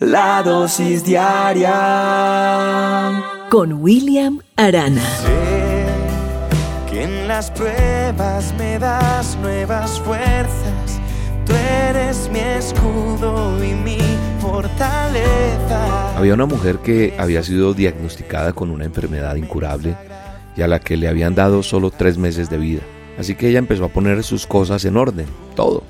La dosis diaria con William Arana. Sé que en las pruebas me das nuevas fuerzas. Tú eres mi escudo y mi fortaleza. Había una mujer que había sido diagnosticada con una enfermedad incurable y a la que le habían dado solo tres meses de vida. Así que ella empezó a poner sus cosas en orden, todo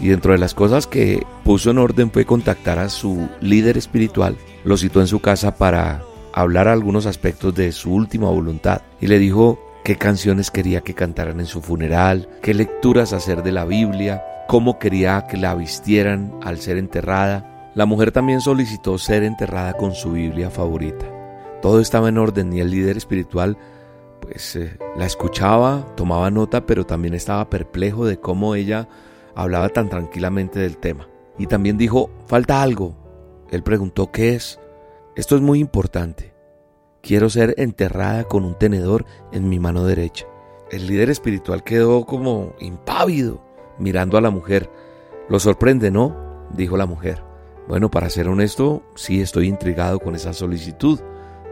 y dentro de las cosas que puso en orden fue contactar a su líder espiritual, lo citó en su casa para hablar algunos aspectos de su última voluntad y le dijo qué canciones quería que cantaran en su funeral, qué lecturas hacer de la Biblia, cómo quería que la vistieran al ser enterrada. La mujer también solicitó ser enterrada con su Biblia favorita. Todo estaba en orden y el líder espiritual pues eh, la escuchaba, tomaba nota, pero también estaba perplejo de cómo ella hablaba tan tranquilamente del tema. Y también dijo, falta algo. Él preguntó, ¿qué es? Esto es muy importante. Quiero ser enterrada con un tenedor en mi mano derecha. El líder espiritual quedó como impávido mirando a la mujer. Lo sorprende, ¿no? dijo la mujer. Bueno, para ser honesto, sí estoy intrigado con esa solicitud,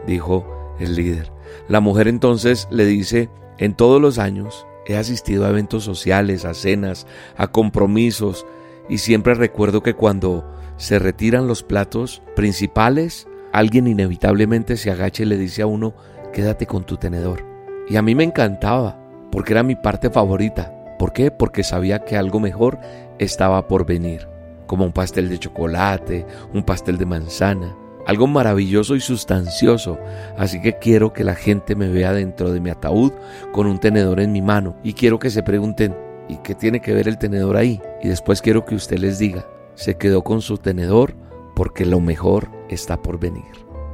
dijo el líder. La mujer entonces le dice, en todos los años He asistido a eventos sociales, a cenas, a compromisos y siempre recuerdo que cuando se retiran los platos principales, alguien inevitablemente se agacha y le dice a uno, quédate con tu tenedor. Y a mí me encantaba, porque era mi parte favorita. ¿Por qué? Porque sabía que algo mejor estaba por venir, como un pastel de chocolate, un pastel de manzana, algo maravilloso y sustancioso. Así que quiero que la gente me vea dentro de mi ataúd con un tenedor en mi mano y quiero que se pregunten, ¿y qué tiene que ver el tenedor ahí? Y después quiero que usted les diga, se quedó con su tenedor porque lo mejor está por venir.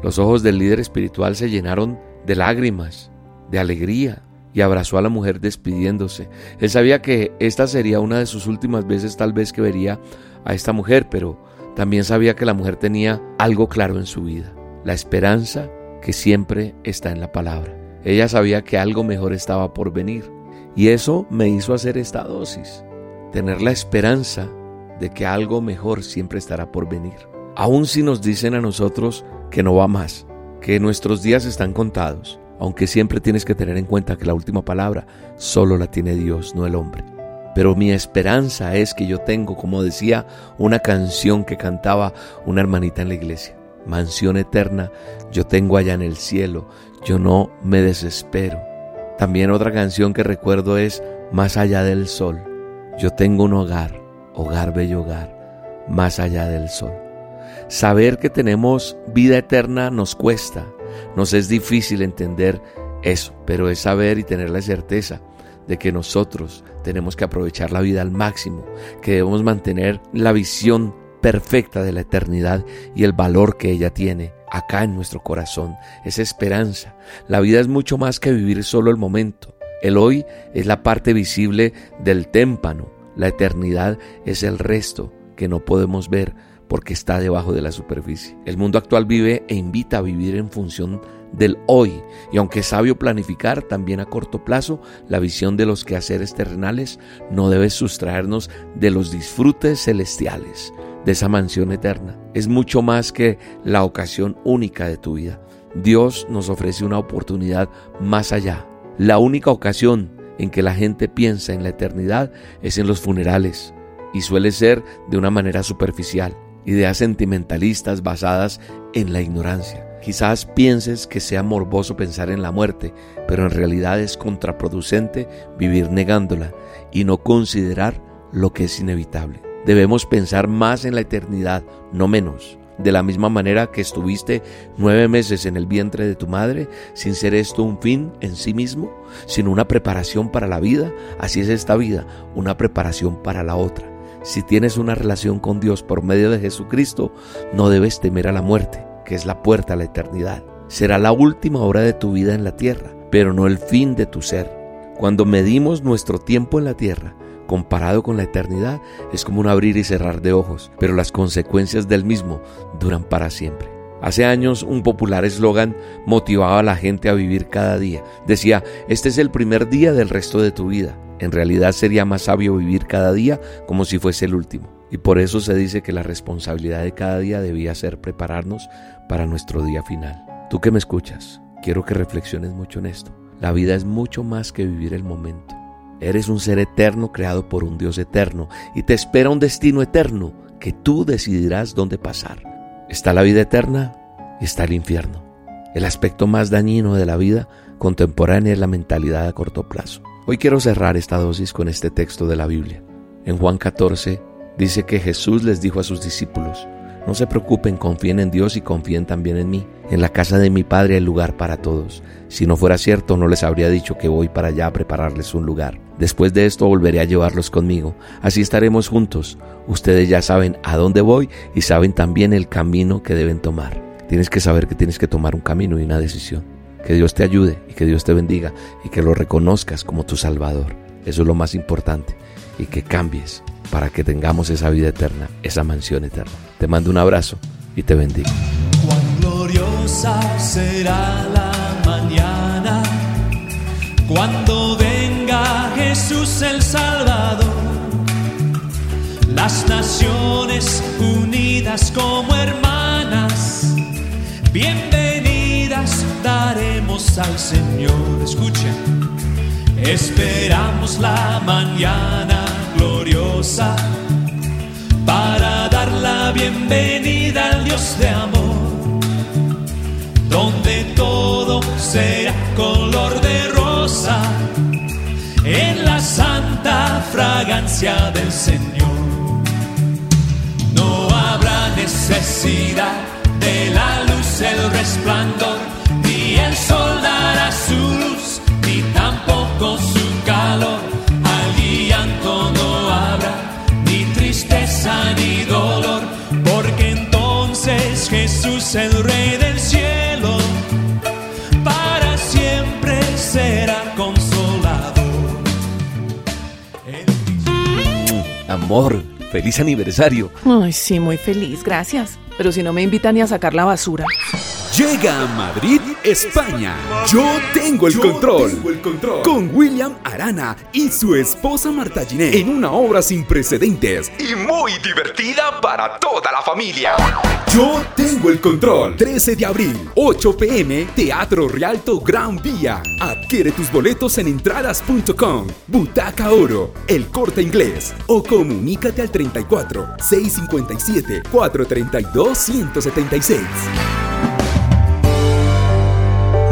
Los ojos del líder espiritual se llenaron de lágrimas, de alegría, y abrazó a la mujer despidiéndose. Él sabía que esta sería una de sus últimas veces tal vez que vería a esta mujer, pero también sabía que la mujer tenía algo claro en su vida, la esperanza que siempre está en la palabra. Ella sabía que algo mejor estaba por venir y eso me hizo hacer esta dosis, tener la esperanza de que algo mejor siempre estará por venir. Aun si nos dicen a nosotros que no va más, que nuestros días están contados, aunque siempre tienes que tener en cuenta que la última palabra solo la tiene Dios, no el hombre. Pero mi esperanza es que yo tengo, como decía una canción que cantaba una hermanita en la iglesia, mansión eterna, yo tengo allá en el cielo, yo no me desespero. También otra canción que recuerdo es Más allá del sol, yo tengo un hogar, hogar bello hogar, más allá del sol. Saber que tenemos vida eterna nos cuesta, nos es difícil entender eso, pero es saber y tener la certeza de que nosotros tenemos que aprovechar la vida al máximo, que debemos mantener la visión perfecta de la eternidad y el valor que ella tiene acá en nuestro corazón, esa esperanza. La vida es mucho más que vivir solo el momento. El hoy es la parte visible del témpano, la eternidad es el resto que no podemos ver porque está debajo de la superficie. El mundo actual vive e invita a vivir en función del hoy. Y aunque sabio planificar también a corto plazo la visión de los quehaceres terrenales, no debe sustraernos de los disfrutes celestiales, de esa mansión eterna. Es mucho más que la ocasión única de tu vida. Dios nos ofrece una oportunidad más allá. La única ocasión en que la gente piensa en la eternidad es en los funerales y suele ser de una manera superficial, ideas sentimentalistas basadas en la ignorancia. Quizás pienses que sea morboso pensar en la muerte, pero en realidad es contraproducente vivir negándola y no considerar lo que es inevitable. Debemos pensar más en la eternidad, no menos. De la misma manera que estuviste nueve meses en el vientre de tu madre, sin ser esto un fin en sí mismo, sino una preparación para la vida, así es esta vida, una preparación para la otra. Si tienes una relación con Dios por medio de Jesucristo, no debes temer a la muerte que es la puerta a la eternidad. Será la última hora de tu vida en la tierra, pero no el fin de tu ser. Cuando medimos nuestro tiempo en la tierra, comparado con la eternidad, es como un abrir y cerrar de ojos, pero las consecuencias del mismo duran para siempre. Hace años un popular eslogan motivaba a la gente a vivir cada día. Decía, este es el primer día del resto de tu vida. En realidad sería más sabio vivir cada día como si fuese el último. Y por eso se dice que la responsabilidad de cada día debía ser prepararnos para nuestro día final. Tú que me escuchas, quiero que reflexiones mucho en esto. La vida es mucho más que vivir el momento. Eres un ser eterno creado por un Dios eterno y te espera un destino eterno que tú decidirás dónde pasar. Está la vida eterna y está el infierno. El aspecto más dañino de la vida contemporánea es la mentalidad a corto plazo. Hoy quiero cerrar esta dosis con este texto de la Biblia. En Juan 14, Dice que Jesús les dijo a sus discípulos, no se preocupen, confíen en Dios y confíen también en mí. En la casa de mi Padre hay lugar para todos. Si no fuera cierto, no les habría dicho que voy para allá a prepararles un lugar. Después de esto volveré a llevarlos conmigo. Así estaremos juntos. Ustedes ya saben a dónde voy y saben también el camino que deben tomar. Tienes que saber que tienes que tomar un camino y una decisión. Que Dios te ayude y que Dios te bendiga y que lo reconozcas como tu Salvador. Eso es lo más importante. Y que cambies para que tengamos esa vida eterna, esa mansión eterna. Te mando un abrazo y te bendigo. Cuán gloriosa será la mañana cuando venga Jesús el Salvador. Las naciones unidas como hermanas, bienvenidas daremos al Señor. Escucha, esperamos la mañana gloriosa para dar la bienvenida al Dios de amor, donde todo será color de rosa en la santa fragancia del Señor. No habrá necesidad de la luz, el resplandor, ni el sol dará su luz, ni tampoco su calor El Rey del cielo, para siempre será consolado. Amor, feliz aniversario. Ay, sí, muy feliz, gracias. Pero si no me invitan ni a sacar la basura. Llega a Madrid, España. Yo tengo el control. Con William Arana y su esposa Marta Giné en una obra sin precedentes y muy divertida para toda la familia. Yo tengo el control. 13 de abril, 8 pm, Teatro Rialto Gran Vía. Adquiere tus boletos en entradas.com, Butaca Oro, El Corte Inglés o comunícate al 34 657 432 176.